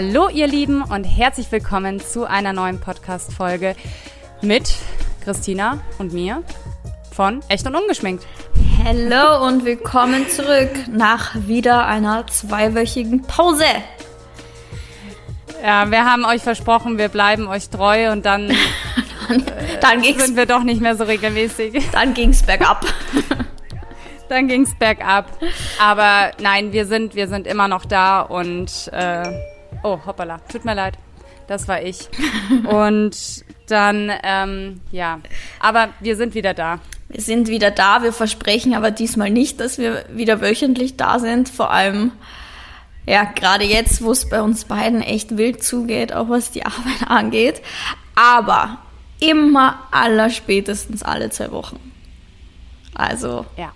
Hallo ihr Lieben und herzlich willkommen zu einer neuen Podcast-Folge mit Christina und mir von Echt und Ungeschminkt. Hallo und willkommen zurück nach wieder einer zweiwöchigen Pause. Ja, wir haben euch versprochen, wir bleiben euch treu und dann, dann, dann sind wir doch nicht mehr so regelmäßig. Dann ging's bergab. dann ging's bergab. Aber nein, wir sind, wir sind immer noch da und äh, oh, hoppala, tut mir leid. Das war ich. und dann, ähm, ja, aber wir sind wieder da. Wir sind wieder da. Wir versprechen aber diesmal nicht, dass wir wieder wöchentlich da sind. Vor allem, ja, gerade jetzt, wo es bei uns beiden echt wild zugeht, auch was die Arbeit angeht. Aber immer allerspätestens alle zwei Wochen. Also, ja.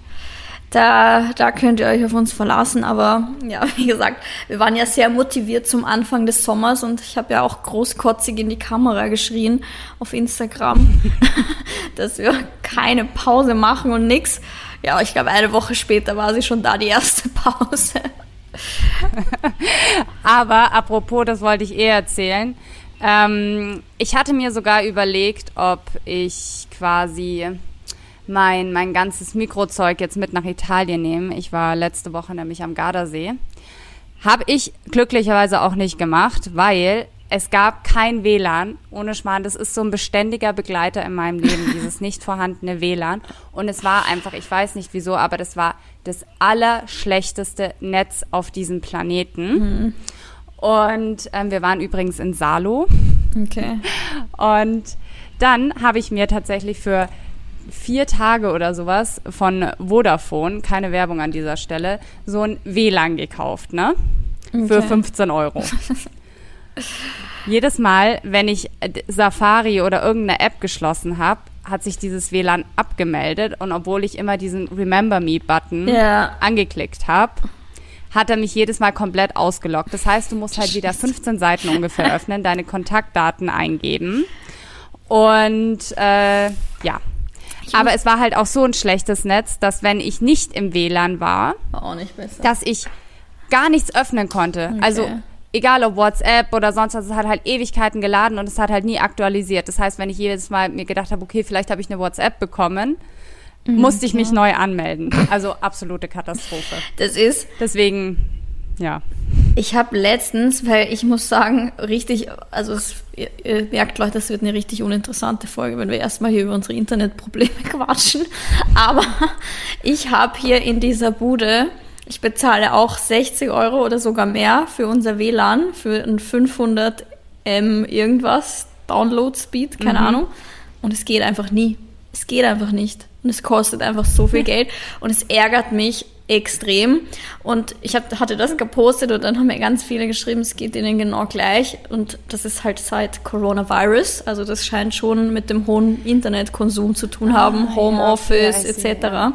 Da, da könnt ihr euch auf uns verlassen. Aber ja, wie gesagt, wir waren ja sehr motiviert zum Anfang des Sommers und ich habe ja auch großkotzig in die Kamera geschrien auf Instagram, dass wir keine Pause machen und nix. Ja, ich glaube, eine Woche später war sie schon da, die erste Pause. Aber apropos, das wollte ich eh erzählen. Ähm, ich hatte mir sogar überlegt, ob ich quasi mein, mein ganzes Mikrozeug jetzt mit nach Italien nehme. Ich war letzte Woche nämlich am Gardasee. Habe ich glücklicherweise auch nicht gemacht, weil es gab kein WLAN. Ohne Schmarrn, das ist so ein beständiger Begleiter in meinem Leben, dieses nicht vorhandene WLAN. Und es war einfach, ich weiß nicht wieso, aber das war das allerschlechteste Netz auf diesem Planeten. Mhm. Und ähm, wir waren übrigens in Salo. Okay. Und dann habe ich mir tatsächlich für vier Tage oder sowas von Vodafone, keine Werbung an dieser Stelle, so ein WLAN gekauft, ne? Okay. Für 15 Euro. Jedes Mal, wenn ich Safari oder irgendeine App geschlossen habe, hat sich dieses WLAN abgemeldet und obwohl ich immer diesen Remember Me-Button ja. angeklickt habe, hat er mich jedes Mal komplett ausgelockt. Das heißt, du musst halt wieder 15 Seiten ungefähr öffnen, deine Kontaktdaten eingeben und äh, ja, aber es war halt auch so ein schlechtes Netz, dass wenn ich nicht im WLAN war, war dass ich gar nichts öffnen konnte. Okay. Also egal ob WhatsApp oder sonst was, es hat halt Ewigkeiten geladen und es hat halt nie aktualisiert. Das heißt, wenn ich jedes Mal mir gedacht habe, okay, vielleicht habe ich eine WhatsApp bekommen, mhm, musste ich mich ja. neu anmelden. Also absolute Katastrophe. Das ist. Deswegen, ja. Ich habe letztens, weil ich muss sagen, richtig, also es, ihr, ihr, merkt Leute, das wird eine richtig uninteressante Folge, wenn wir erstmal hier über unsere Internetprobleme quatschen. Aber ich habe hier in dieser Bude, ich bezahle auch 60 Euro oder sogar mehr für unser WLAN, für ein 500 M irgendwas, Download Speed, keine mhm. Ahnung. Und es geht einfach nie. Es geht einfach nicht. Und es kostet einfach so viel Geld. Und es ärgert mich extrem. Und ich hab, hatte das gepostet und dann haben mir ganz viele geschrieben, es geht ihnen genau gleich. Und das ist halt seit Coronavirus. Also das scheint schon mit dem hohen Internetkonsum zu tun haben, ah, Homeoffice ja, etc. Ja.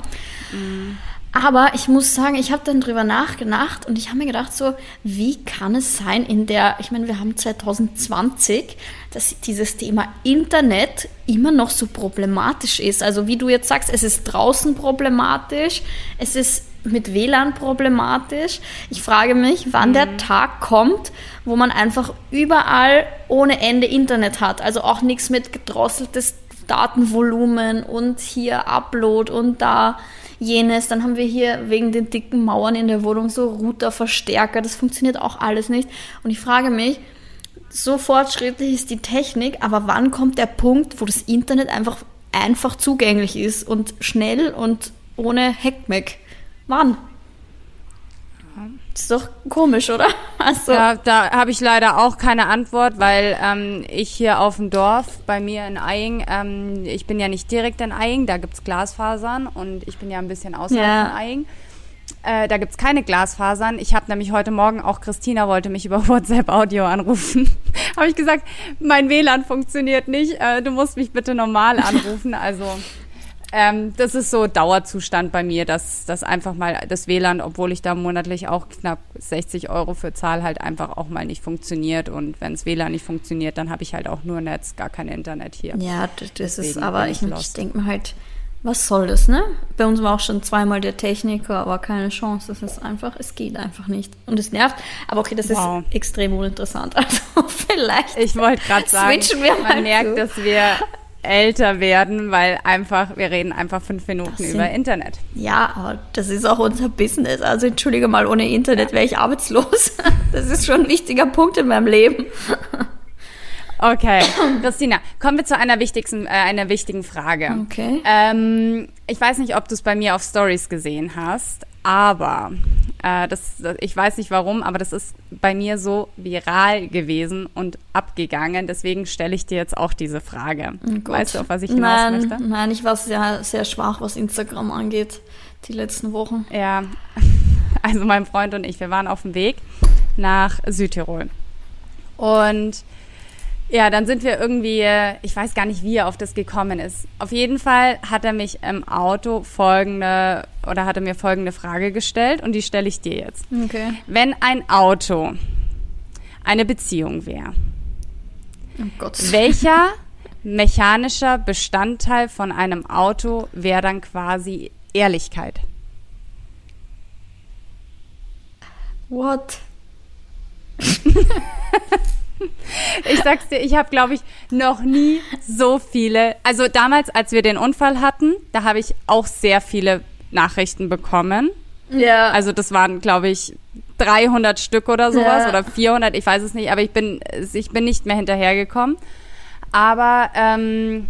Mhm. Aber ich muss sagen, ich habe dann drüber nachgedacht und ich habe mir gedacht, so, wie kann es sein in der, ich meine, wir haben 2020, dass dieses Thema Internet immer noch so problematisch ist. Also wie du jetzt sagst, es ist draußen problematisch, es ist mit WLAN problematisch. Ich frage mich, wann mhm. der Tag kommt, wo man einfach überall ohne Ende Internet hat. Also auch nichts mit gedrosseltes Datenvolumen und hier Upload und da jenes. Dann haben wir hier wegen den dicken Mauern in der Wohnung so Routerverstärker. Das funktioniert auch alles nicht. Und ich frage mich, so fortschrittlich ist die Technik, aber wann kommt der Punkt, wo das Internet einfach einfach zugänglich ist und schnell und ohne Heckmeck? Wann? Das ist doch komisch, oder? Also. Ja, da habe ich leider auch keine Antwort, weil ähm, ich hier auf dem Dorf bei mir in Eying, ähm, ich bin ja nicht direkt in Eying, da gibt's Glasfasern und ich bin ja ein bisschen außerhalb ja. von Eying. Äh, da gibt's keine Glasfasern. Ich habe nämlich heute Morgen auch Christina wollte mich über WhatsApp Audio anrufen. habe ich gesagt, mein WLAN funktioniert nicht. Äh, du musst mich bitte normal anrufen. Also ähm, das ist so Dauerzustand bei mir, dass das einfach mal das WLAN, obwohl ich da monatlich auch knapp 60 Euro für zahle, halt einfach auch mal nicht funktioniert. Und wenn das WLAN nicht funktioniert, dann habe ich halt auch nur Netz, gar kein Internet hier. Ja, das Deswegen ist aber, ich, ich denke mir halt, was soll das, ne? Bei uns war auch schon zweimal der Techniker, aber keine Chance. Das ist einfach, es geht einfach nicht. Und es nervt. Aber okay, das wow. ist extrem uninteressant. Also vielleicht. Ich wollte gerade sagen, man merkt, zu. dass wir älter werden, weil einfach, wir reden einfach fünf Minuten sind, über Internet. Ja, aber das ist auch unser Business. Also entschuldige mal, ohne Internet wäre ich arbeitslos. Das ist schon ein wichtiger Punkt in meinem Leben. Okay, Christina, kommen wir zu einer wichtigsten, äh, einer wichtigen Frage. Okay. Ähm, ich weiß nicht, ob du es bei mir auf Stories gesehen hast, aber äh, das, ich weiß nicht warum, aber das ist bei mir so viral gewesen und abgegangen. Deswegen stelle ich dir jetzt auch diese Frage. Oh weißt du, auf was ich hinaus nein, möchte? Nein, ich war sehr, sehr schwach, was Instagram angeht, die letzten Wochen. Ja, also mein Freund und ich, wir waren auf dem Weg nach Südtirol. Und ja, dann sind wir irgendwie, ich weiß gar nicht, wie er auf das gekommen ist. Auf jeden Fall hat er mich im Auto folgende oder hat er mir folgende Frage gestellt und die stelle ich dir jetzt. Okay. Wenn ein Auto eine Beziehung wäre, oh welcher mechanischer Bestandteil von einem Auto wäre dann quasi Ehrlichkeit? What? Ich sag's dir, ich habe, glaube ich, noch nie so viele. Also damals, als wir den Unfall hatten, da habe ich auch sehr viele Nachrichten bekommen. Ja. Also das waren, glaube ich, 300 Stück oder sowas ja. oder 400, ich weiß es nicht, aber ich bin, ich bin nicht mehr hinterhergekommen. Aber ähm,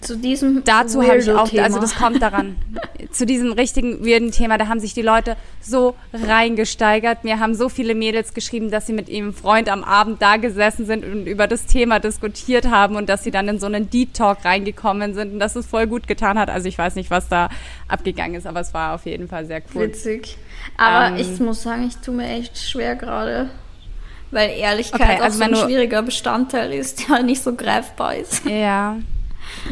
zu diesem dazu habe ich auch, Thema. also das kommt daran, zu diesem richtigen weirden Thema, da haben sich die Leute so reingesteigert. Mir haben so viele Mädels geschrieben, dass sie mit ihrem Freund am Abend da gesessen sind und über das Thema diskutiert haben und dass sie dann in so einen Deep Talk reingekommen sind und dass es voll gut getan hat. Also ich weiß nicht, was da abgegangen ist, aber es war auf jeden Fall sehr cool. Witzig. Aber ähm, ich muss sagen, ich tue mir echt schwer gerade. Weil Ehrlichkeit okay, also auch so ein schwieriger Bestandteil ist, der nicht so greifbar ist. Ja.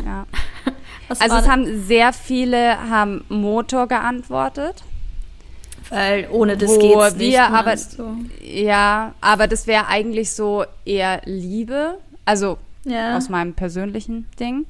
Ja. also es haben sehr viele haben Motor geantwortet. Weil ohne das geht es nicht. Aber, Ja, aber das wäre eigentlich so eher Liebe. Also ja. aus meinem persönlichen Ding.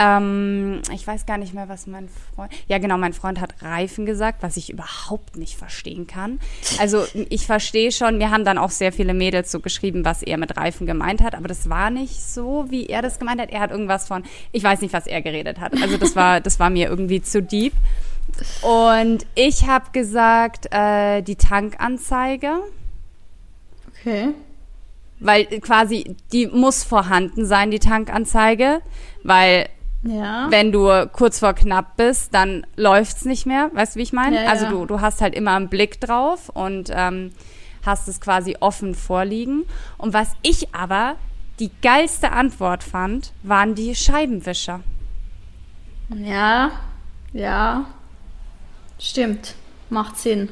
Ähm, ich weiß gar nicht mehr, was mein Freund. Ja, genau, mein Freund hat Reifen gesagt, was ich überhaupt nicht verstehen kann. Also ich verstehe schon, mir haben dann auch sehr viele Mädels so geschrieben, was er mit Reifen gemeint hat, aber das war nicht so, wie er das gemeint hat. Er hat irgendwas von, ich weiß nicht, was er geredet hat. Also das war, das war mir irgendwie zu deep. Und ich habe gesagt, äh, die Tankanzeige. Okay. Weil quasi, die muss vorhanden sein, die Tankanzeige, weil ja. Wenn du kurz vor knapp bist, dann läuft's nicht mehr. Weißt du, wie ich meine? Ja, also du, du hast halt immer einen Blick drauf und ähm, hast es quasi offen vorliegen. Und was ich aber die geilste Antwort fand, waren die Scheibenwischer. Ja, ja. Stimmt. Macht Sinn.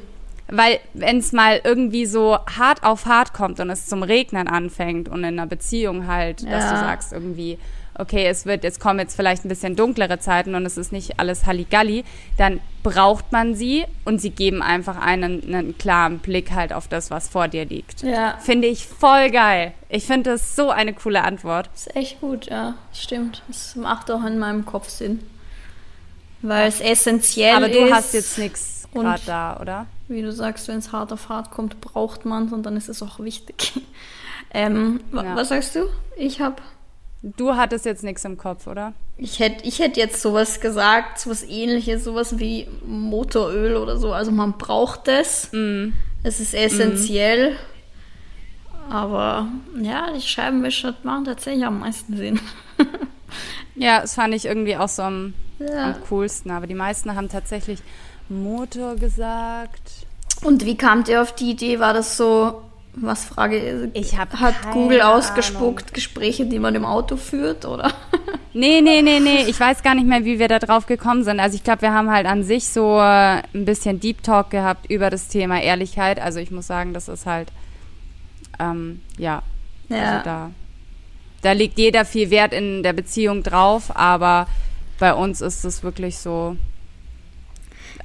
Weil wenn es mal irgendwie so hart auf hart kommt und es zum Regnen anfängt und in einer Beziehung halt, ja. dass du sagst irgendwie, okay, es wird, jetzt kommen jetzt vielleicht ein bisschen dunklere Zeiten und es ist nicht alles Halligalli, dann braucht man sie und sie geben einfach einen, einen klaren Blick halt auf das, was vor dir liegt. Ja. Finde ich voll geil. Ich finde das so eine coole Antwort. Ist echt gut, ja, stimmt. Das macht auch in meinem Kopf Sinn. Weil es essentiell ist. Aber du hast jetzt nichts gerade da, oder? Wie du sagst, wenn es hart auf hart kommt, braucht man es und dann ist es auch wichtig. ähm, ja. Was sagst du? Ich habe Du hattest jetzt nichts im Kopf, oder? Ich hätte ich hätt jetzt sowas gesagt, sowas ähnliches, sowas wie Motoröl oder so. Also man braucht es. Mm. Es ist essentiell. Mm. Aber ja, die Scheibenwischer machen tatsächlich am meisten Sinn. ja, das fand ich irgendwie auch so am, ja. am coolsten. Aber die meisten haben tatsächlich Motor gesagt. Und wie kamt ihr auf die Idee? War das so was Frage ich hab hat Google ausgespuckt Ahnung. Gespräche, die man im Auto führt, oder? Nee, nee, nee, nee. Ich weiß gar nicht mehr, wie wir da drauf gekommen sind. Also ich glaube, wir haben halt an sich so äh, ein bisschen Deep Talk gehabt über das Thema Ehrlichkeit. Also ich muss sagen, das ist halt, ähm, ja, ja. Also da, da liegt jeder viel Wert in der Beziehung drauf, aber bei uns ist es wirklich so,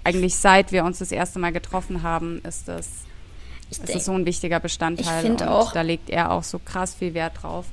eigentlich seit wir uns das erste Mal getroffen haben, ist das ich das denk, ist so ein wichtiger Bestandteil. Ich finde auch. Da legt er auch so krass viel Wert drauf.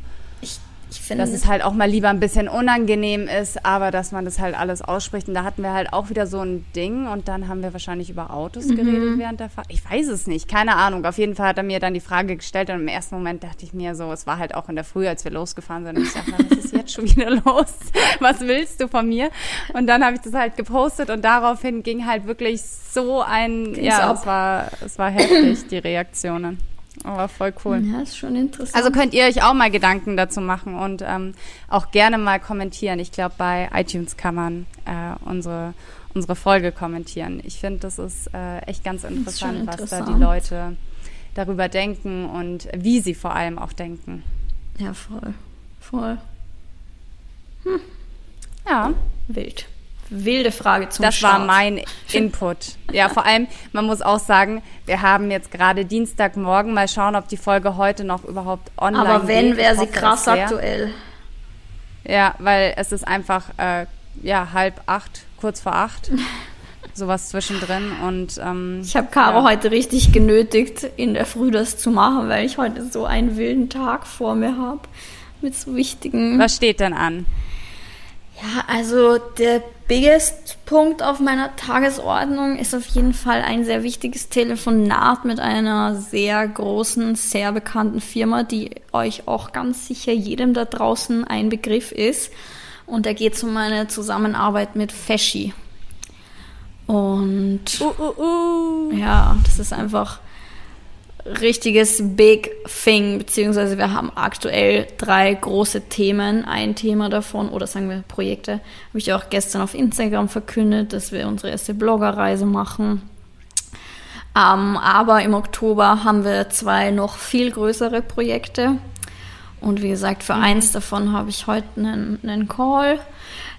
Ich, finde, dass es halt auch mal lieber ein bisschen unangenehm ist, aber dass man das halt alles ausspricht. Und da hatten wir halt auch wieder so ein Ding und dann haben wir wahrscheinlich über Autos mhm. geredet während der Fahrt. Ich weiß es nicht, keine Ahnung. Auf jeden Fall hat er mir dann die Frage gestellt und im ersten Moment dachte ich mir so, es war halt auch in der Früh, als wir losgefahren sind. Und ich dachte, was ist jetzt schon wieder los? Was willst du von mir? Und dann habe ich das halt gepostet und daraufhin ging halt wirklich so ein, Ging's ja, es war, es war heftig, die Reaktionen. Aber voll cool. Ja, ist schon interessant. Also könnt ihr euch auch mal Gedanken dazu machen und ähm, auch gerne mal kommentieren. Ich glaube, bei iTunes kann man äh, unsere, unsere Folge kommentieren. Ich finde, das ist äh, echt ganz interessant, interessant, was da die Leute darüber denken und wie sie vor allem auch denken. Ja, voll. Voll. Hm. Ja. Wild wilde Frage zum Das Start. war mein Input. Ja, vor allem, man muss auch sagen, wir haben jetzt gerade Dienstagmorgen. Mal schauen, ob die Folge heute noch überhaupt online ist. Aber wenn, wäre sie krass aktuell. Ja, weil es ist einfach äh, ja, halb acht, kurz vor acht. sowas zwischendrin und ähm, ich habe Caro ja. heute richtig genötigt, in der Früh das zu machen, weil ich heute so einen wilden Tag vor mir habe mit so wichtigen. Was steht denn an? Ja, also der biggest Punkt auf meiner Tagesordnung ist auf jeden Fall ein sehr wichtiges Telefonat mit einer sehr großen, sehr bekannten Firma, die euch auch ganz sicher jedem da draußen ein Begriff ist. Und da geht es um meine Zusammenarbeit mit Feschi. Und uh, uh, uh. ja, das ist einfach richtiges Big Thing, beziehungsweise wir haben aktuell drei große Themen. Ein Thema davon, oder sagen wir Projekte, habe ich auch gestern auf Instagram verkündet, dass wir unsere erste Bloggerreise machen. Ähm, aber im Oktober haben wir zwei noch viel größere Projekte. Und wie gesagt, für mhm. eins davon habe ich heute einen, einen Call.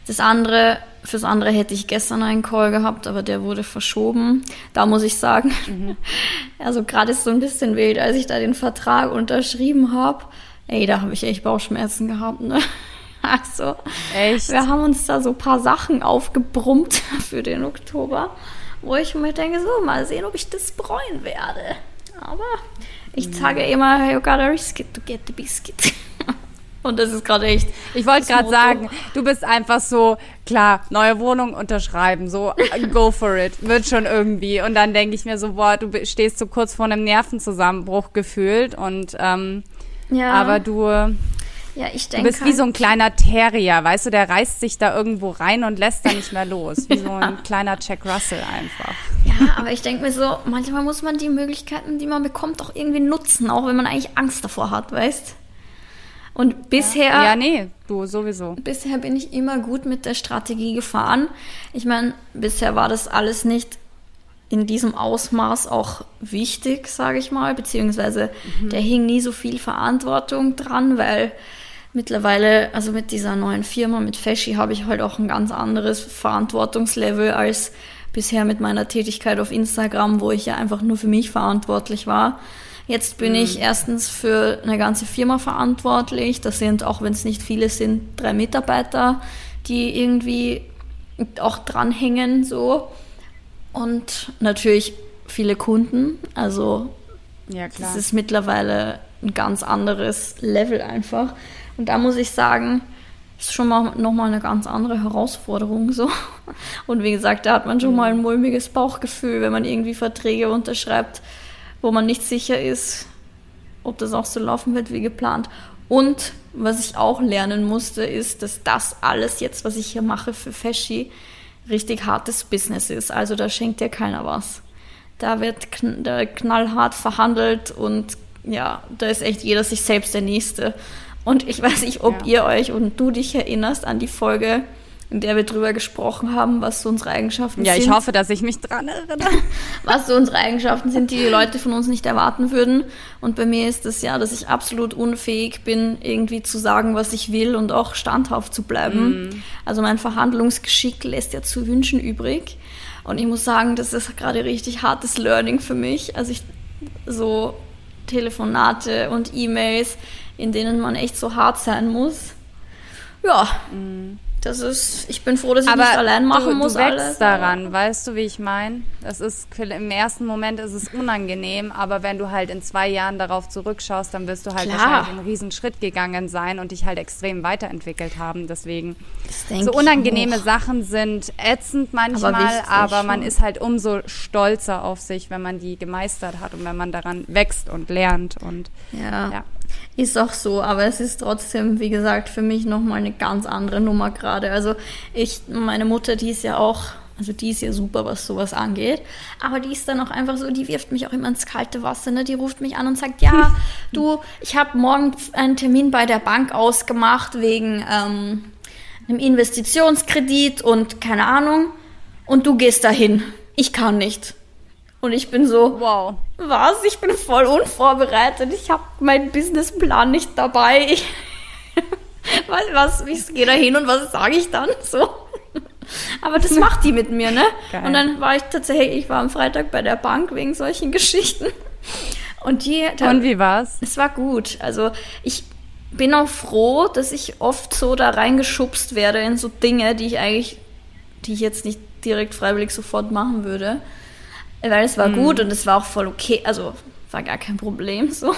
Das andere Fürs andere hätte ich gestern einen Call gehabt, aber der wurde verschoben. Da muss ich sagen, mhm. also gerade ist so ein bisschen wild, als ich da den Vertrag unterschrieben habe. Ey, da habe ich echt Bauchschmerzen gehabt, ne? Also, echt? wir haben uns da so ein paar Sachen aufgebrummt für den Oktober, wo ich mir denke, so, mal sehen, ob ich das bereuen werde. Aber ich mhm. sage immer, you gotta risk it to get the biscuit. Und das ist gerade echt. Ich wollte gerade sagen, du bist einfach so, klar, neue Wohnung unterschreiben, so go for it, wird schon irgendwie. Und dann denke ich mir so, boah, du stehst so kurz vor einem Nervenzusammenbruch gefühlt und ähm, ja. aber du. Ja, ich denke. Du bist wie so ein kleiner Terrier, weißt du, der reißt sich da irgendwo rein und lässt da nicht mehr los. Wie so ein kleiner Jack Russell einfach. Ja, aber ich denke mir so, manchmal muss man die Möglichkeiten, die man bekommt, auch irgendwie nutzen, auch wenn man eigentlich Angst davor hat, weißt und bisher. Ja, ja, nee, du sowieso. Bisher bin ich immer gut mit der Strategie gefahren. Ich meine, bisher war das alles nicht in diesem Ausmaß auch wichtig, sage ich mal, beziehungsweise mhm. da hing nie so viel Verantwortung dran, weil mittlerweile, also mit dieser neuen Firma, mit Feschi, habe ich halt auch ein ganz anderes Verantwortungslevel als bisher mit meiner Tätigkeit auf Instagram, wo ich ja einfach nur für mich verantwortlich war. Jetzt bin mhm. ich erstens für eine ganze Firma verantwortlich. Das sind, auch wenn es nicht viele sind, drei Mitarbeiter, die irgendwie auch dranhängen so. Und natürlich viele Kunden. Also ja, das ist mittlerweile ein ganz anderes Level einfach. Und da muss ich sagen, ist schon mal nochmal eine ganz andere Herausforderung so. Und wie gesagt, da hat man schon mhm. mal ein mulmiges Bauchgefühl, wenn man irgendwie Verträge unterschreibt wo man nicht sicher ist, ob das auch so laufen wird wie geplant. Und was ich auch lernen musste, ist, dass das alles jetzt, was ich hier mache für Feschi, richtig hartes Business ist. Also da schenkt dir keiner was. Da wird kn da knallhart verhandelt und ja, da ist echt jeder sich selbst der Nächste. Und ich weiß nicht, ob ja. ihr euch und du dich erinnerst an die Folge in der wir drüber gesprochen haben, was so unsere Eigenschaften ja, sind. Ja, ich hoffe, dass ich mich dran erinnere. Was so unsere Eigenschaften sind, die die Leute von uns nicht erwarten würden. Und bei mir ist es ja, dass ich absolut unfähig bin, irgendwie zu sagen, was ich will und auch standhaft zu bleiben. Mm. Also mein Verhandlungsgeschick lässt ja zu wünschen übrig. Und ich muss sagen, das ist gerade richtig hartes Learning für mich. Also ich so Telefonate und E-Mails, in denen man echt so hart sein muss. Ja. Mm Das ist, ich bin froh, dass ich Aber nicht allein machen du, muss. Du wächst alles, daran, weißt du, wie ich meine? Das ist im ersten Moment ist es unangenehm, aber wenn du halt in zwei Jahren darauf zurückschaust, dann wirst du halt Klar. wahrscheinlich einen riesen Schritt gegangen sein und dich halt extrem weiterentwickelt haben. Deswegen so unangenehme Sachen sind ätzend manchmal, aber, aber man ist halt umso stolzer auf sich, wenn man die gemeistert hat und wenn man daran wächst und lernt und ja. ja. Ist auch so, aber es ist trotzdem, wie gesagt, für mich nochmal eine ganz andere Nummer gerade. Also ich, meine Mutter, die ist ja auch, also die ist ja super, was sowas angeht, aber die ist dann auch einfach so, die wirft mich auch immer ins kalte Wasser, ne? Die ruft mich an und sagt, ja, du, ich habe morgen einen Termin bei der Bank ausgemacht wegen ähm, einem Investitionskredit und keine Ahnung und du gehst dahin. Ich kann nicht. Und ich bin so, wow. Was? Ich bin voll unvorbereitet. Ich habe meinen Businessplan nicht dabei. Ich, was, was, ich gehe da hin und was sage ich dann? So. Aber das macht die mit mir, ne? Geil. Und dann war ich tatsächlich, ich war am Freitag bei der Bank wegen solchen Geschichten. Und die. Da, und wie war's? Es war gut. Also ich bin auch froh, dass ich oft so da reingeschubst werde in so Dinge, die ich eigentlich, die ich jetzt nicht direkt freiwillig sofort machen würde weil es war mhm. gut und es war auch voll okay, also war gar kein Problem so.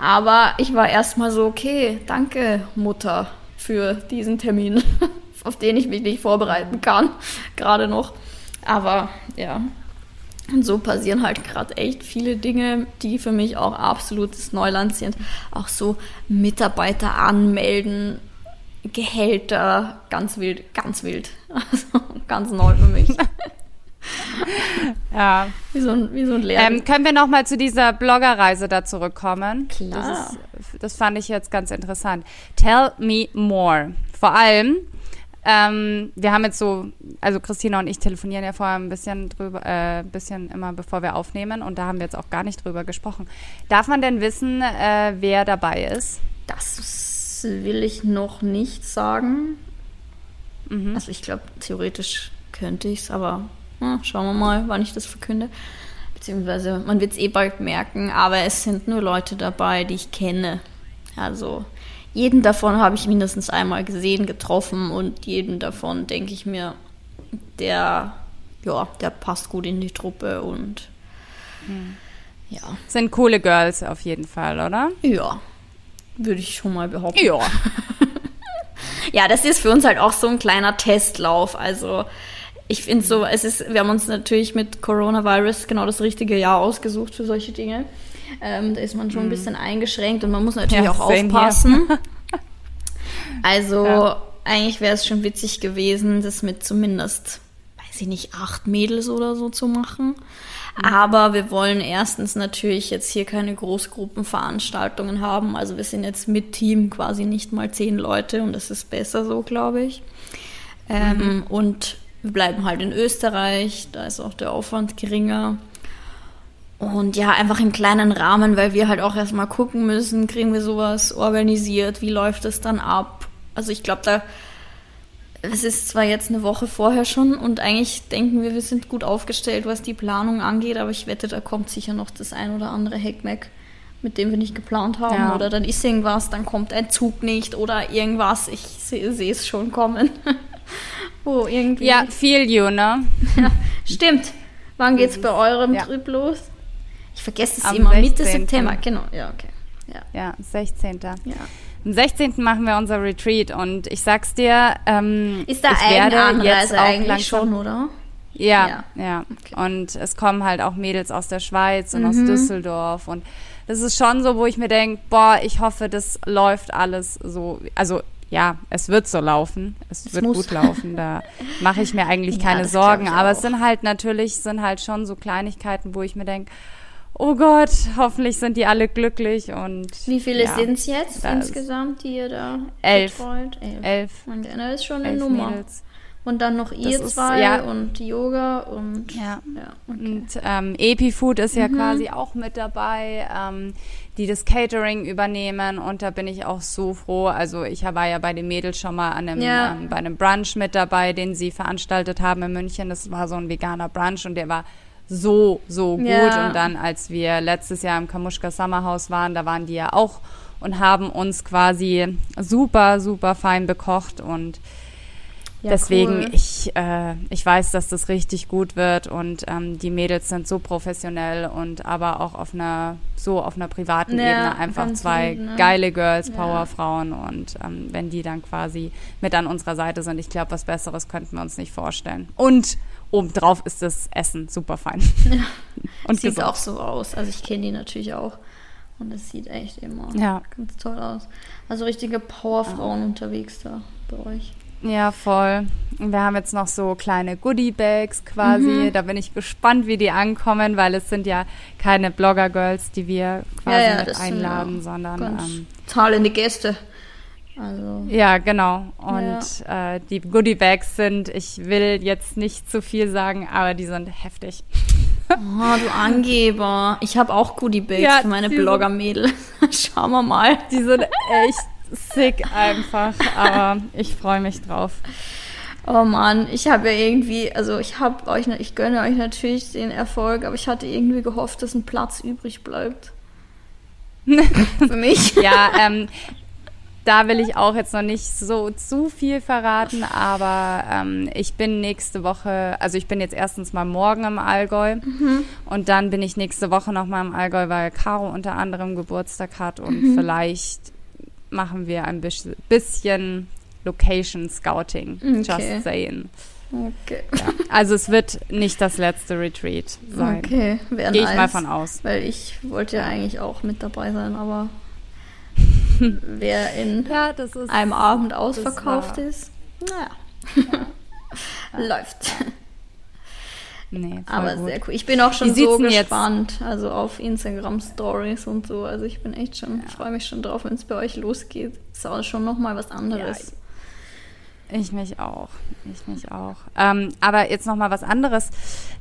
Aber ich war erstmal so, okay, danke Mutter für diesen Termin, auf den ich mich nicht vorbereiten kann, gerade noch. Aber ja, und so passieren halt gerade echt viele Dinge, die für mich auch absolutes Neuland sind. Auch so Mitarbeiter anmelden, Gehälter, ganz wild, ganz wild. Also ganz neu für mich. ja. Wie so ein, wie so ein Lehrer. Ähm, können wir noch mal zu dieser Bloggerreise da zurückkommen? Klar. Das, ist, das, fand ich jetzt ganz interessant. Tell me more. Vor allem, ähm, wir haben jetzt so, also Christina und ich telefonieren ja vorher ein bisschen drüber, äh, bisschen immer bevor wir aufnehmen und da haben wir jetzt auch gar nicht drüber gesprochen. Darf man denn wissen, äh, wer dabei ist? Das will ich noch nicht sagen. Mhm. Also ich glaube, theoretisch könnte ich es, aber hm, schauen wir mal, wann ich das verkünde. Beziehungsweise man wird es eh bald merken, aber es sind nur Leute dabei, die ich kenne. Also jeden davon habe ich mindestens einmal gesehen, getroffen und jeden davon denke ich mir, der, ja, der passt gut in die Truppe und hm. ja. Sind coole Girls auf jeden Fall, oder? Ja, würde ich schon mal behaupten. Ja. ja, das ist für uns halt auch so ein kleiner Testlauf. Also ich finde so, es ist, wir haben uns natürlich mit Coronavirus genau das richtige Jahr ausgesucht für solche Dinge. Ähm, da ist man schon ein mhm. bisschen eingeschränkt und man muss natürlich ja, auch aufpassen. also ja. eigentlich wäre es schon witzig gewesen, das mit zumindest, weiß ich nicht, acht Mädels oder so zu machen. Mhm. Aber wir wollen erstens natürlich jetzt hier keine Großgruppenveranstaltungen haben. Also wir sind jetzt mit Team quasi nicht mal zehn Leute und das ist besser so, glaube ich. Ähm, mhm. Und wir bleiben halt in Österreich, da ist auch der Aufwand geringer. Und ja, einfach im kleinen Rahmen, weil wir halt auch erstmal gucken müssen, kriegen wir sowas organisiert, wie läuft es dann ab? Also ich glaube, da es ist zwar jetzt eine Woche vorher schon und eigentlich denken wir, wir sind gut aufgestellt, was die Planung angeht, aber ich wette, da kommt sicher noch das ein oder andere Hackmack, mit dem wir nicht geplant haben. Ja. Oder dann ist irgendwas, dann kommt ein Zug nicht oder irgendwas. Ich sehe es schon kommen. Wo irgendwie. Ja, feel you, ne? ja, stimmt. Wann geht's bei eurem ja. Trip los? Ich vergesse es Am immer. 16. Mitte September, genau. Ja, okay. Ja, ja 16. Ja. Am 16. machen wir unser Retreat und ich sag's dir, ähm, ist da ich werde Anreise jetzt auch eigentlich langsam, schon, oder? Ja, ja. ja. Okay. Und es kommen halt auch Mädels aus der Schweiz und mhm. aus Düsseldorf und das ist schon so, wo ich mir denke, boah, ich hoffe, das läuft alles so, also ja, es wird so laufen. Es, es wird muss. gut laufen. Da mache ich mir eigentlich ja, keine Sorgen. Aber es sind halt natürlich, sind halt schon so Kleinigkeiten, wo ich mir denke, oh Gott, hoffentlich sind die alle glücklich und. Wie viele ja, sind es jetzt insgesamt, die ihr da elf. betreut? Elf. elf. Und das ist schon eine Nummer. Mädels. Und dann noch ihr das zwei ist, ja. und Yoga und ja. ja okay. Und ähm, Epifood ist ja mhm. quasi auch mit dabei, ähm, die das Catering übernehmen und da bin ich auch so froh. Also ich war ja bei den Mädels schon mal an einem, ja. ähm, bei einem Brunch mit dabei, den sie veranstaltet haben in München. Das war so ein veganer Brunch und der war so, so gut. Ja. Und dann, als wir letztes Jahr im Kamuschka Summerhouse waren, da waren die ja auch und haben uns quasi super, super fein bekocht und Ja, Deswegen, cool. ich, äh, ich weiß, dass das richtig gut wird und ähm, die Mädels sind so professionell und aber auch auf einer, so auf einer privaten ja, Ebene einfach zwei lieb, ne? geile Girls, Powerfrauen und ähm, wenn die dann quasi mit an unserer Seite sind, ich glaube, was Besseres könnten wir uns nicht vorstellen. Und obendrauf ist das Essen super fein. Ja. und sieht gesund. auch so aus. Also ich kenne die natürlich auch. Und es sieht echt immer ja. ganz toll aus. Also richtige Powerfrauen ja. unterwegs da bei euch. Ja, voll. Wir haben jetzt noch so kleine Goodie-Bags quasi. Mhm. Da bin ich gespannt, wie die ankommen, weil es sind ja keine Blogger-Girls, die wir quasi ja, ja, mit einladen, ja sondern ähm, zahlende Gäste. Also. Ja, genau. Und ja. äh, die Goodie-Bags sind, ich will jetzt nicht zu viel sagen, aber die sind heftig. Oh, du Angeber. Ich habe auch Goodie-Bags ja, für meine Blogger-Mädel. Schauen wir mal. Die sind echt sick einfach, aber ich freue mich drauf. Oh Mann, ich habe ja irgendwie, also ich habe euch, ich gönne euch natürlich den Erfolg, aber ich hatte irgendwie gehofft, dass ein Platz übrig bleibt. Für mich. ja, ähm, da will ich auch jetzt noch nicht so zu viel verraten, aber ähm, ich bin nächste Woche, also ich bin jetzt erstens mal morgen im Allgäu mhm. und dann bin ich nächste Woche noch mal im Allgäu, weil Caro unter anderem Geburtstag hat und mhm. vielleicht machen wir ein bisschen Location Scouting. Okay. Just saying. Okay. Ja, also es wird nicht das letzte Retreat sein. Okay, Gehe ich nice, mal von aus. Weil ich wollte ja eigentlich auch mit dabei sein, aber wer in ja, ist, einem Abend ausverkauft ist, naja, ja. läuft. Nee, Aber gut. sehr cool. Ich bin auch schon so gespannt, jetzt? also auf Instagram Stories und so. Also ich bin echt schon, ja. freue mich schon drauf, wenn es bei euch losgeht. Ist auch schon nochmal was anderes. Ja, ich mich auch. Ich mich auch. Ähm, aber jetzt nochmal was anderes.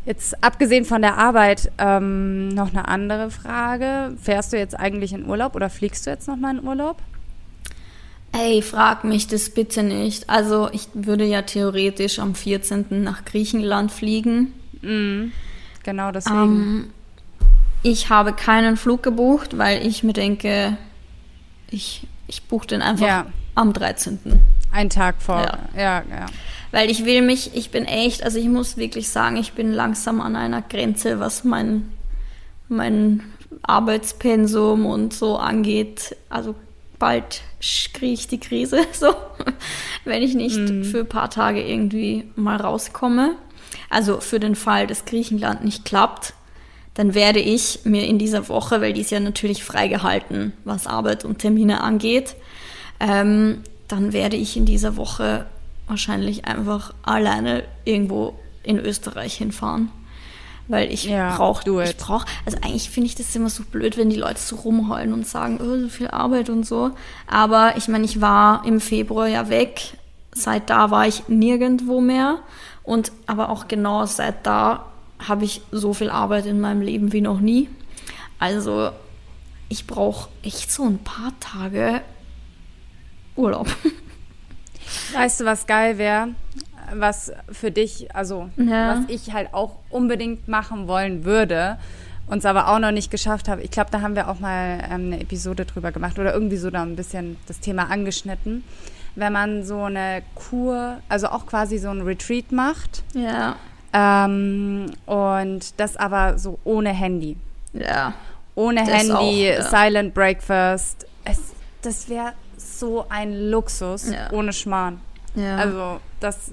Jetzt abgesehen von der Arbeit, ähm, noch eine andere Frage. Fährst du jetzt eigentlich in Urlaub oder fliegst du jetzt nochmal in Urlaub? Ey, frag mich das bitte nicht. Also ich würde ja theoretisch am 14. nach Griechenland fliegen. Mhm. Genau deswegen. Ähm, ich habe keinen Flug gebucht, weil ich mir denke, ich, ich buche den einfach ja. am 13. Ein Tag vor. Ja. ja, ja. Weil ich will mich, ich bin echt, also ich muss wirklich sagen, ich bin langsam an einer Grenze, was mein, mein Arbeitspensum und so angeht. Also bald kriege ich die Krise, so, wenn ich nicht mhm. für ein paar Tage irgendwie mal rauskomme. Also für den Fall, dass Griechenland nicht klappt, dann werde ich mir in dieser Woche, weil die ist ja natürlich freigehalten, was Arbeit und Termine angeht, ähm, dann werde ich in dieser Woche wahrscheinlich einfach alleine irgendwo in Österreich hinfahren. Weil ich ja, brauche, ich brauche, also eigentlich finde ich das immer so blöd, wenn die Leute so rumheulen und sagen, oh, so viel Arbeit und so. Aber ich meine, ich war im Februar ja weg. Seit da war ich nirgendwo mehr. Und aber auch genau seit da habe ich so viel Arbeit in meinem Leben wie noch nie. Also ich brauche echt so ein paar Tage Urlaub. Weißt du, was geil wäre? Was für dich, also ja. was ich halt auch unbedingt machen wollen würde, uns aber auch noch nicht geschafft habe. Ich glaube, da haben wir auch mal ähm, eine Episode drüber gemacht oder irgendwie so da ein bisschen das Thema angeschnitten wenn man so eine Kur, also auch quasi so ein Retreat macht. Ja. Ähm, und das aber so ohne Handy. Ja. Ohne Handy, auch, ja. Silent Breakfast. Es, das wäre so ein Luxus ja. ohne Schmarrn. Ja. Also das,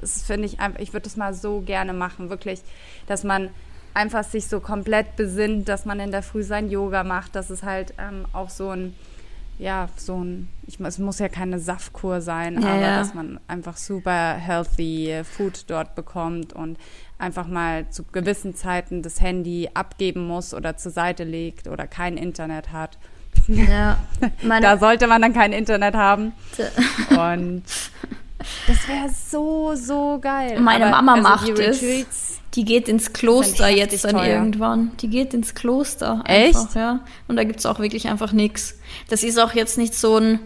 das finde ich einfach, ich würde das mal so gerne machen, wirklich, dass man einfach sich so komplett besinnt, dass man in der Früh sein Yoga macht, dass es halt ähm, auch so ein ja, so ein, ich, es muss ja keine Saftkur sein, ja, aber ja. dass man einfach super healthy Food dort bekommt und einfach mal zu gewissen Zeiten das Handy abgeben muss oder zur Seite legt oder kein Internet hat. Ja, da sollte man dann kein Internet haben. Und das wäre so, so geil. Meine aber, Mama also macht es. Die geht ins Kloster jetzt dann teuer. irgendwann. Die geht ins Kloster. Einfach, Echt? Ja. Und da gibt es auch wirklich einfach nichts. Das ist auch jetzt nicht so ein